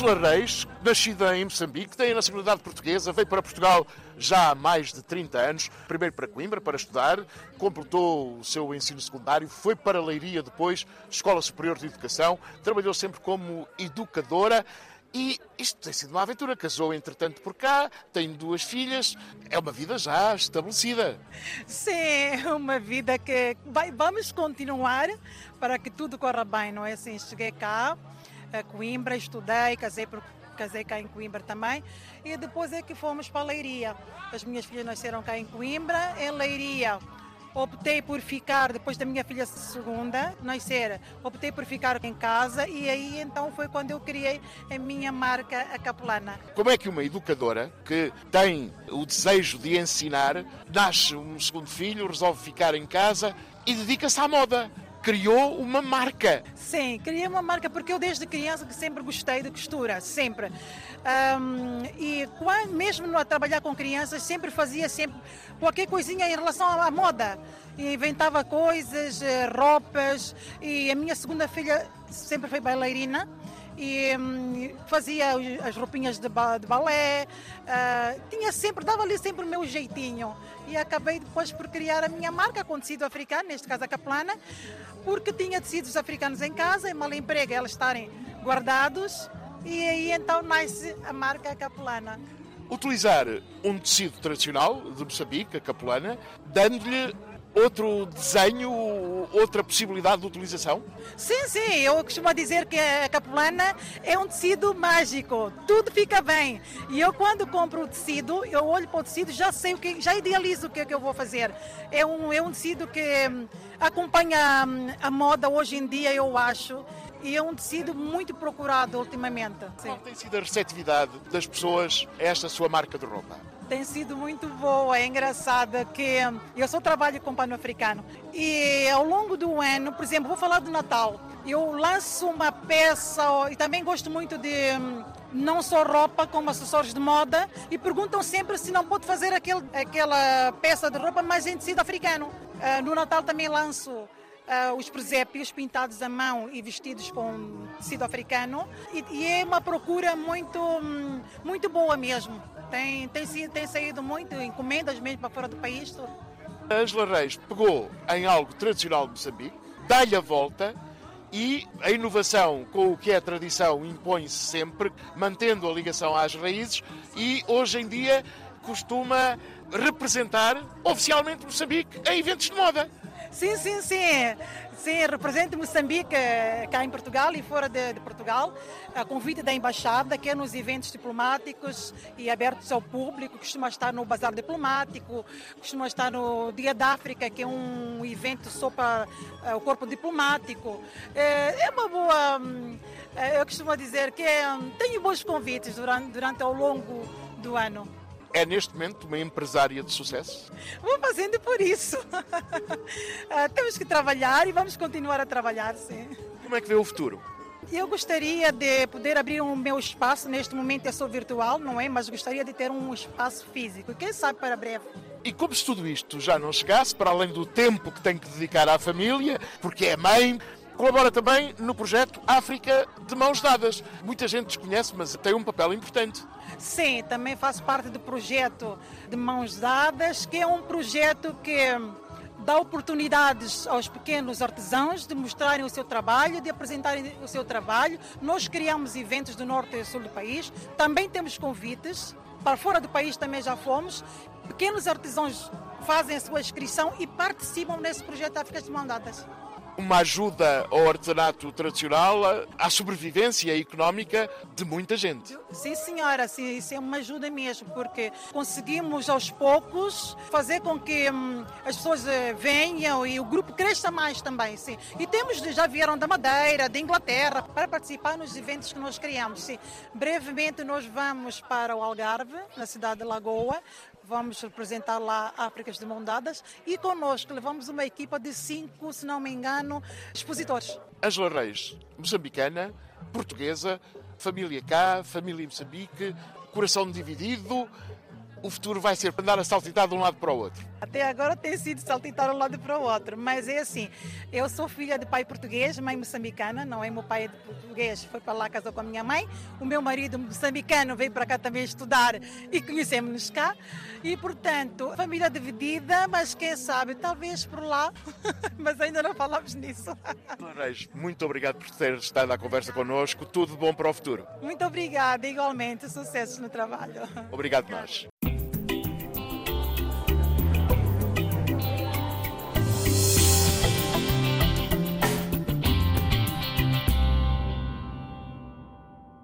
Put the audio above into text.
Ângela Reis, nascida em Moçambique, tem a nacionalidade portuguesa, veio para Portugal já há mais de 30 anos, primeiro para Coimbra para estudar, completou o seu ensino secundário, foi para Leiria depois, Escola Superior de Educação, trabalhou sempre como educadora e isto tem sido uma aventura. Casou, entretanto, por cá, tem duas filhas, é uma vida já estabelecida. Sim, é uma vida que vai, vamos continuar para que tudo corra bem, não é assim? Cheguei cá, Coimbra, estudei, casei casei cá em Coimbra também, e depois é que fomos para Leiria. As minhas filhas nasceram cá em Coimbra, em Leiria optei por ficar, depois da minha filha segunda nascer, optei por ficar em casa e aí então foi quando eu criei a minha marca, a Capelana. Como é que uma educadora que tem o desejo de ensinar, nasce um segundo filho, resolve ficar em casa e dedica-se à moda? Criou uma marca. Sim, criei uma marca porque eu desde criança sempre gostei de costura, sempre. Um, e quando, mesmo a trabalhar com crianças, sempre fazia sempre qualquer coisinha em relação à moda. Inventava coisas, eh, roupas, e a minha segunda filha sempre foi bailarina e hum, fazia as roupinhas de, ba de balé, uh, tinha sempre, dava ali sempre o meu jeitinho. E acabei depois por criar a minha marca com tecido africano, neste caso a Caplana, porque tinha tecidos africanos em casa, e mal emprego elas estarem guardados, e aí então nasce a marca Capelana. Utilizar um tecido tradicional de Moçambique, a capelana, dando-lhe outro desenho, outra possibilidade de utilização? Sim, sim, eu costumo dizer que a capelana é um tecido mágico, tudo fica bem. E eu quando compro o tecido, eu olho para o tecido, já sei o que, já idealizo o que é que eu vou fazer. É um, é um tecido que hum, acompanha hum, a moda hoje em dia, eu acho. E é um tecido muito procurado ultimamente. Qual tem sido a receptividade das pessoas a esta sua marca de roupa? tem sido muito boa, é engraçada que eu só trabalho com pano africano e ao longo do ano, por exemplo, vou falar do Natal, eu lanço uma peça e também gosto muito de não só roupa como acessórios de moda e perguntam sempre se não pode fazer aquele, aquela peça de roupa mais em tecido africano. Uh, no Natal também lanço uh, os presépios pintados à mão e vestidos com tecido africano e, e é uma procura muito, hum, muito boa mesmo. Tem, tem, tem saído muito, encomendas mesmo para fora do país. A Angela Reis pegou em algo tradicional de Moçambique, dá-lhe a volta e a inovação com o que é a tradição impõe-se sempre, mantendo a ligação às raízes e hoje em dia costuma representar oficialmente Moçambique em eventos de moda. Sim, sim, sim. Sim, represento Moçambique eh, cá em Portugal e fora de, de, Portugal, a convite da Embaixada, que é nos eventos diplomáticos e abertos ao público, costuma estar no Bazar Diplomático, costuma estar no Dia da África, que é um evento só para uh, o corpo diplomático. É, é uma boa. Hum, eu costumo dizer que é, tenho bons convites durante, durante ao longo do ano. É neste momento uma empresária de sucesso? Vou fazendo por isso. Ah, temos que trabalhar e vamos continuar a trabalhar, sim. Como é que vê o futuro? Eu gostaria de poder abrir um meu espaço, neste momento é só virtual, não é? Mas gostaria de ter um espaço físico, quem sabe para breve. E como se tudo isto já não chegasse, para além do tempo que tem que dedicar à família, porque é mãe, colabora também no projeto África de Mãos Dadas. Muita gente desconhece, mas tem um papel importante. Sim, também faço parte do projeto de Mãos Dadas, que é um projeto que dá oportunidades aos pequenos artesãos de mostrarem o seu trabalho, de apresentarem o seu trabalho. Nós criamos eventos do norte e sul do país, também temos convites, para fora do país também já fomos. Pequenos artesãos fazem a sua inscrição e participam nesse projeto África de Mãos Dadas uma ajuda ao artesanato tradicional, à sobrevivência económica de muita gente. Sim, senhora, sim, isso é uma ajuda mesmo, porque conseguimos aos poucos fazer com que hum, as pessoas eh, venham e o grupo cresça mais também, sim. E temos, já vieram da Madeira, da Inglaterra, para participar nos eventos que nós criamos, sim. Brevemente nós vamos para o Algarve, na cidade de Lagoa, vamos representar lá Áfricas de Mão Dadas e connosco levamos uma equipa de cinco, se não me engano, expositores. Angela Reis, moçambicana, portuguesa, família cá, família em Moçambique, coração dividido, o futuro vai ser andar a saltitar de um lado para o outro? Até agora tem sido saltitar de um lado para o outro, mas é assim, eu sou filha de pai português, mãe moçambicana, não é meu pai é português, foi para lá, casou com a minha mãe, o meu marido moçambicano veio para cá também estudar e conhecemos-nos cá, e portanto, família dividida, mas quem sabe, talvez por lá, mas ainda não falamos nisso. Reis, muito obrigado por ter estado à conversa connosco, tudo bom para o futuro. Muito obrigada, igualmente, sucessos no trabalho. Obrigado nós.